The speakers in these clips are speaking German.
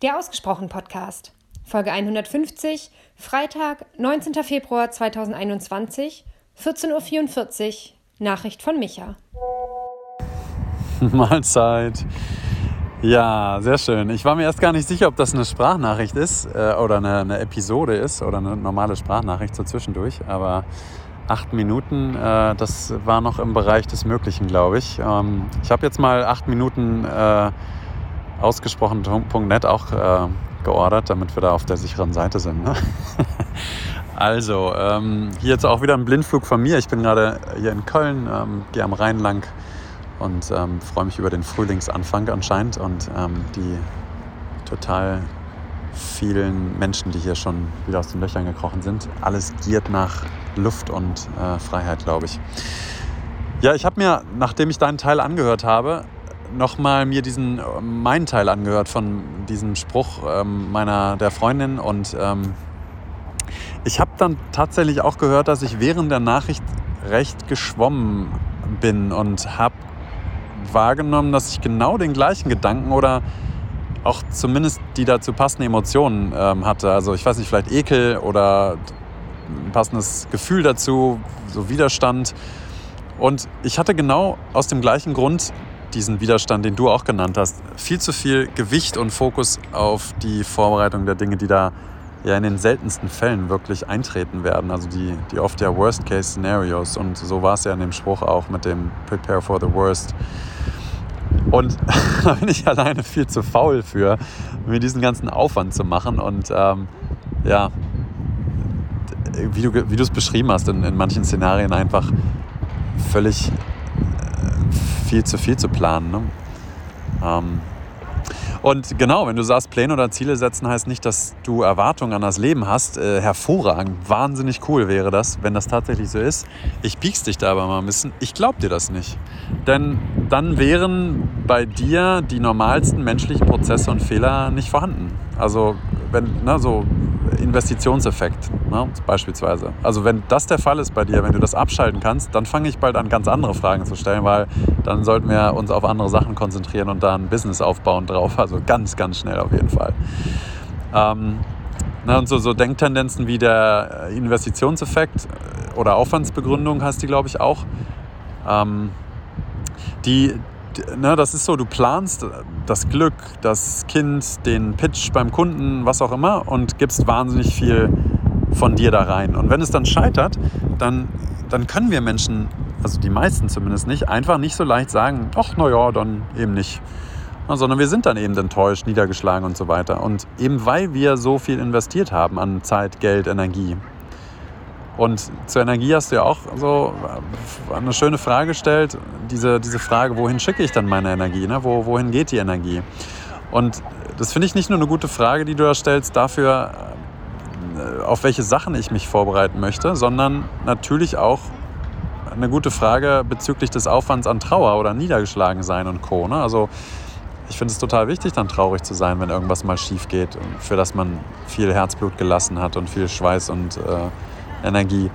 Der Ausgesprochen Podcast, Folge 150, Freitag, 19. Februar 2021, 14.44 Uhr, Nachricht von Micha. Mahlzeit. Ja, sehr schön. Ich war mir erst gar nicht sicher, ob das eine Sprachnachricht ist äh, oder eine, eine, Episode ist oder eine normale Sprachnachricht so zwischendurch. Aber acht Minuten, äh, das war noch im Bereich des Möglichen, glaube ich. Ähm, ich habe jetzt mal acht Minuten äh, ausgesprochen.net auch äh, geordert, damit wir da auf der sicheren Seite sind. Ne? also, ähm, hier jetzt auch wieder ein Blindflug von mir. Ich bin gerade hier in Köln, ähm, gehe am Rhein lang und ähm, freue mich über den Frühlingsanfang anscheinend und ähm, die total vielen Menschen, die hier schon wieder aus den Löchern gekrochen sind. Alles giert nach Luft und äh, Freiheit, glaube ich. Ja, ich habe mir, nachdem ich deinen Teil angehört habe, nochmal mir diesen meinen Teil angehört von diesem Spruch ähm, meiner der Freundin und ähm, ich habe dann tatsächlich auch gehört, dass ich während der Nachricht recht geschwommen bin und habe wahrgenommen, dass ich genau den gleichen Gedanken oder auch zumindest die dazu passenden Emotionen ähm, hatte. Also ich weiß nicht, vielleicht Ekel oder ein passendes Gefühl dazu, so Widerstand. Und ich hatte genau aus dem gleichen Grund diesen Widerstand, den du auch genannt hast, viel zu viel Gewicht und Fokus auf die Vorbereitung der Dinge, die da ja in den seltensten Fällen wirklich eintreten werden. Also die, die oft ja Worst-Case-Szenarios. Und so war es ja in dem Spruch auch mit dem Prepare for the Worst. Und da bin ich alleine viel zu faul für, mir diesen ganzen Aufwand zu machen. Und ähm, ja, wie du es beschrieben hast, in, in manchen Szenarien einfach völlig viel zu viel zu planen. Ne? Ähm, und genau, wenn du sagst, Pläne oder Ziele setzen, heißt nicht, dass du Erwartungen an das Leben hast. Äh, hervorragend, wahnsinnig cool wäre das, wenn das tatsächlich so ist. Ich piekst dich da aber mal ein bisschen. Ich glaube dir das nicht. Denn dann wären bei dir die normalsten menschlichen Prozesse und Fehler nicht vorhanden. Also, wenn, ne, so Investitionseffekt ne, beispielsweise. Also wenn das der Fall ist bei dir, wenn du das abschalten kannst, dann fange ich bald an, ganz andere Fragen zu stellen, weil dann sollten wir uns auf andere Sachen konzentrieren und da ein Business aufbauen drauf. Also ganz, ganz schnell auf jeden Fall. Ähm, na, und so, so Denktendenzen wie der Investitionseffekt äh, oder Aufwandsbegründung heißt die, glaube ich, auch. Ähm, die, ne, das ist so, du planst das Glück, das Kind, den Pitch beim Kunden, was auch immer und gibst wahnsinnig viel von dir da rein. Und wenn es dann scheitert, dann, dann können wir Menschen, also die meisten zumindest nicht, einfach nicht so leicht sagen, ach naja, dann eben nicht. Sondern wir sind dann eben enttäuscht, niedergeschlagen und so weiter. Und eben weil wir so viel investiert haben an Zeit, Geld, Energie, und zur Energie hast du ja auch so eine schöne Frage gestellt, diese, diese Frage, wohin schicke ich dann meine Energie? Ne? Wo, wohin geht die Energie? Und das finde ich nicht nur eine gute Frage, die du da stellst, dafür, äh, auf welche Sachen ich mich vorbereiten möchte, sondern natürlich auch eine gute Frage bezüglich des Aufwands an Trauer oder Niedergeschlagensein und Co. Ne? Also ich finde es total wichtig, dann traurig zu sein, wenn irgendwas mal schief geht, für das man viel Herzblut gelassen hat und viel Schweiß und äh, Energie.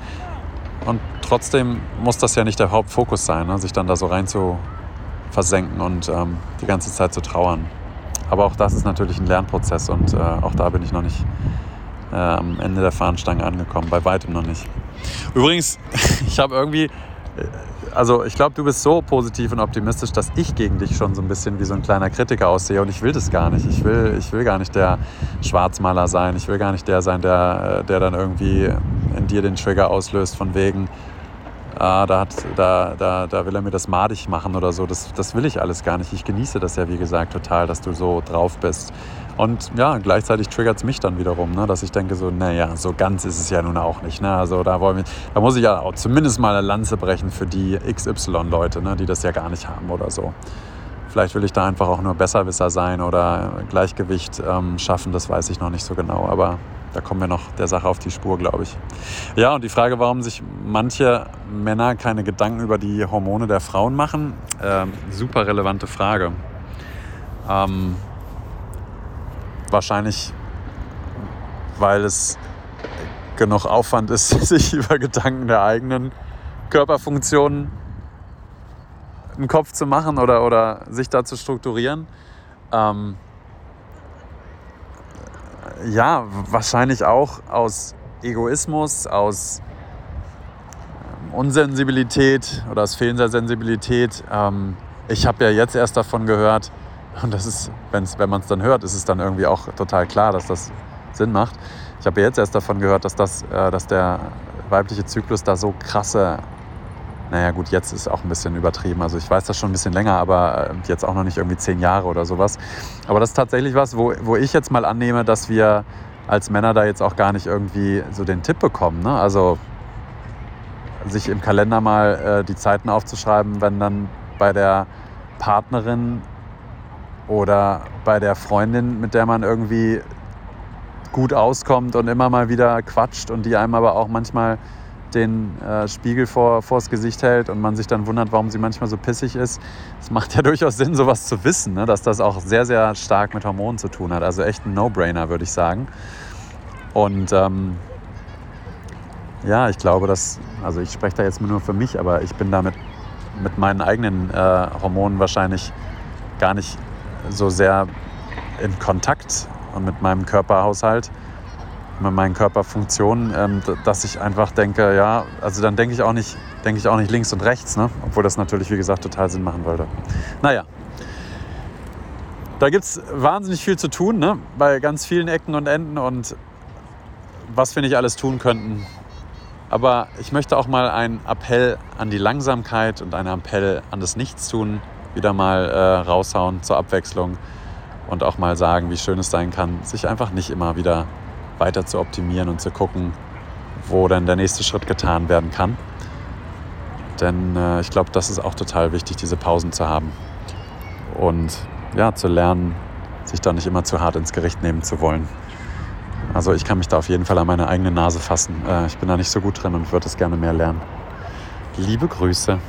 Und trotzdem muss das ja nicht der Hauptfokus sein, ne? sich dann da so rein zu versenken und ähm, die ganze Zeit zu trauern. Aber auch das ist natürlich ein Lernprozess und äh, auch da bin ich noch nicht äh, am Ende der Fahnenstange angekommen, bei weitem noch nicht. Übrigens, ich habe irgendwie, äh, also ich glaube, du bist so positiv und optimistisch, dass ich gegen dich schon so ein bisschen wie so ein kleiner Kritiker aussehe und ich will das gar nicht. Ich will, ich will gar nicht der Schwarzmaler sein. Ich will gar nicht der sein, der, äh, der dann irgendwie in dir den Trigger auslöst von wegen, ah, da, hat, da, da, da will er mir das madig machen oder so. Das, das will ich alles gar nicht. Ich genieße das ja, wie gesagt, total, dass du so drauf bist. Und ja, gleichzeitig triggert es mich dann wiederum, ne, dass ich denke so, naja, so ganz ist es ja nun auch nicht. Ne? Also da, wollen wir, da muss ich ja auch zumindest mal eine Lanze brechen für die XY-Leute, ne, die das ja gar nicht haben oder so. Vielleicht will ich da einfach auch nur Besserwisser sein oder Gleichgewicht ähm, schaffen, das weiß ich noch nicht so genau. Aber da kommen wir noch der Sache auf die Spur, glaube ich. Ja, und die Frage, warum sich manche Männer keine Gedanken über die Hormone der Frauen machen, äh, super relevante Frage. Ähm, wahrscheinlich, weil es genug Aufwand ist, sich über Gedanken der eigenen Körperfunktionen einen Kopf zu machen oder, oder sich da zu strukturieren. Ähm, ja, wahrscheinlich auch aus Egoismus, aus ähm, Unsensibilität oder aus fehlender Sensibilität. Ähm, ich habe ja jetzt erst davon gehört, und das ist, wenn's, wenn man es dann hört, ist es dann irgendwie auch total klar, dass das Sinn macht. Ich habe jetzt erst davon gehört, dass, das, äh, dass der weibliche Zyklus da so krasse, naja gut, jetzt ist auch ein bisschen übertrieben. Also ich weiß das schon ein bisschen länger, aber äh, jetzt auch noch nicht irgendwie zehn Jahre oder sowas. Aber das ist tatsächlich was, wo, wo ich jetzt mal annehme, dass wir als Männer da jetzt auch gar nicht irgendwie so den Tipp bekommen. Ne? Also sich im Kalender mal äh, die Zeiten aufzuschreiben, wenn dann bei der Partnerin oder bei der Freundin, mit der man irgendwie gut auskommt und immer mal wieder quatscht und die einem aber auch manchmal den äh, Spiegel vor, vors Gesicht hält und man sich dann wundert, warum sie manchmal so pissig ist. Es macht ja durchaus Sinn, sowas zu wissen, ne? dass das auch sehr, sehr stark mit Hormonen zu tun hat. Also echt ein No-Brainer, würde ich sagen. Und ähm, ja, ich glaube, dass, also ich spreche da jetzt nur für mich, aber ich bin damit mit meinen eigenen äh, Hormonen wahrscheinlich gar nicht so sehr in Kontakt und mit meinem Körperhaushalt, mit meinen Körperfunktionen, ähm, dass ich einfach denke, ja, also dann denke ich auch nicht, denke ich auch nicht links und rechts, ne? obwohl das natürlich, wie gesagt, total Sinn machen würde. Naja, da gibt es wahnsinnig viel zu tun, ne? bei ganz vielen Ecken und Enden und was wir nicht alles tun könnten. Aber ich möchte auch mal einen Appell an die Langsamkeit und einen Appell an das Nichtstun wieder mal äh, raushauen zur Abwechslung und auch mal sagen, wie schön es sein kann, sich einfach nicht immer wieder weiter zu optimieren und zu gucken, wo dann der nächste Schritt getan werden kann. Denn äh, ich glaube, das ist auch total wichtig, diese Pausen zu haben und ja, zu lernen, sich da nicht immer zu hart ins Gericht nehmen zu wollen. Also ich kann mich da auf jeden Fall an meine eigene Nase fassen. Äh, ich bin da nicht so gut drin und würde es gerne mehr lernen. Liebe Grüße.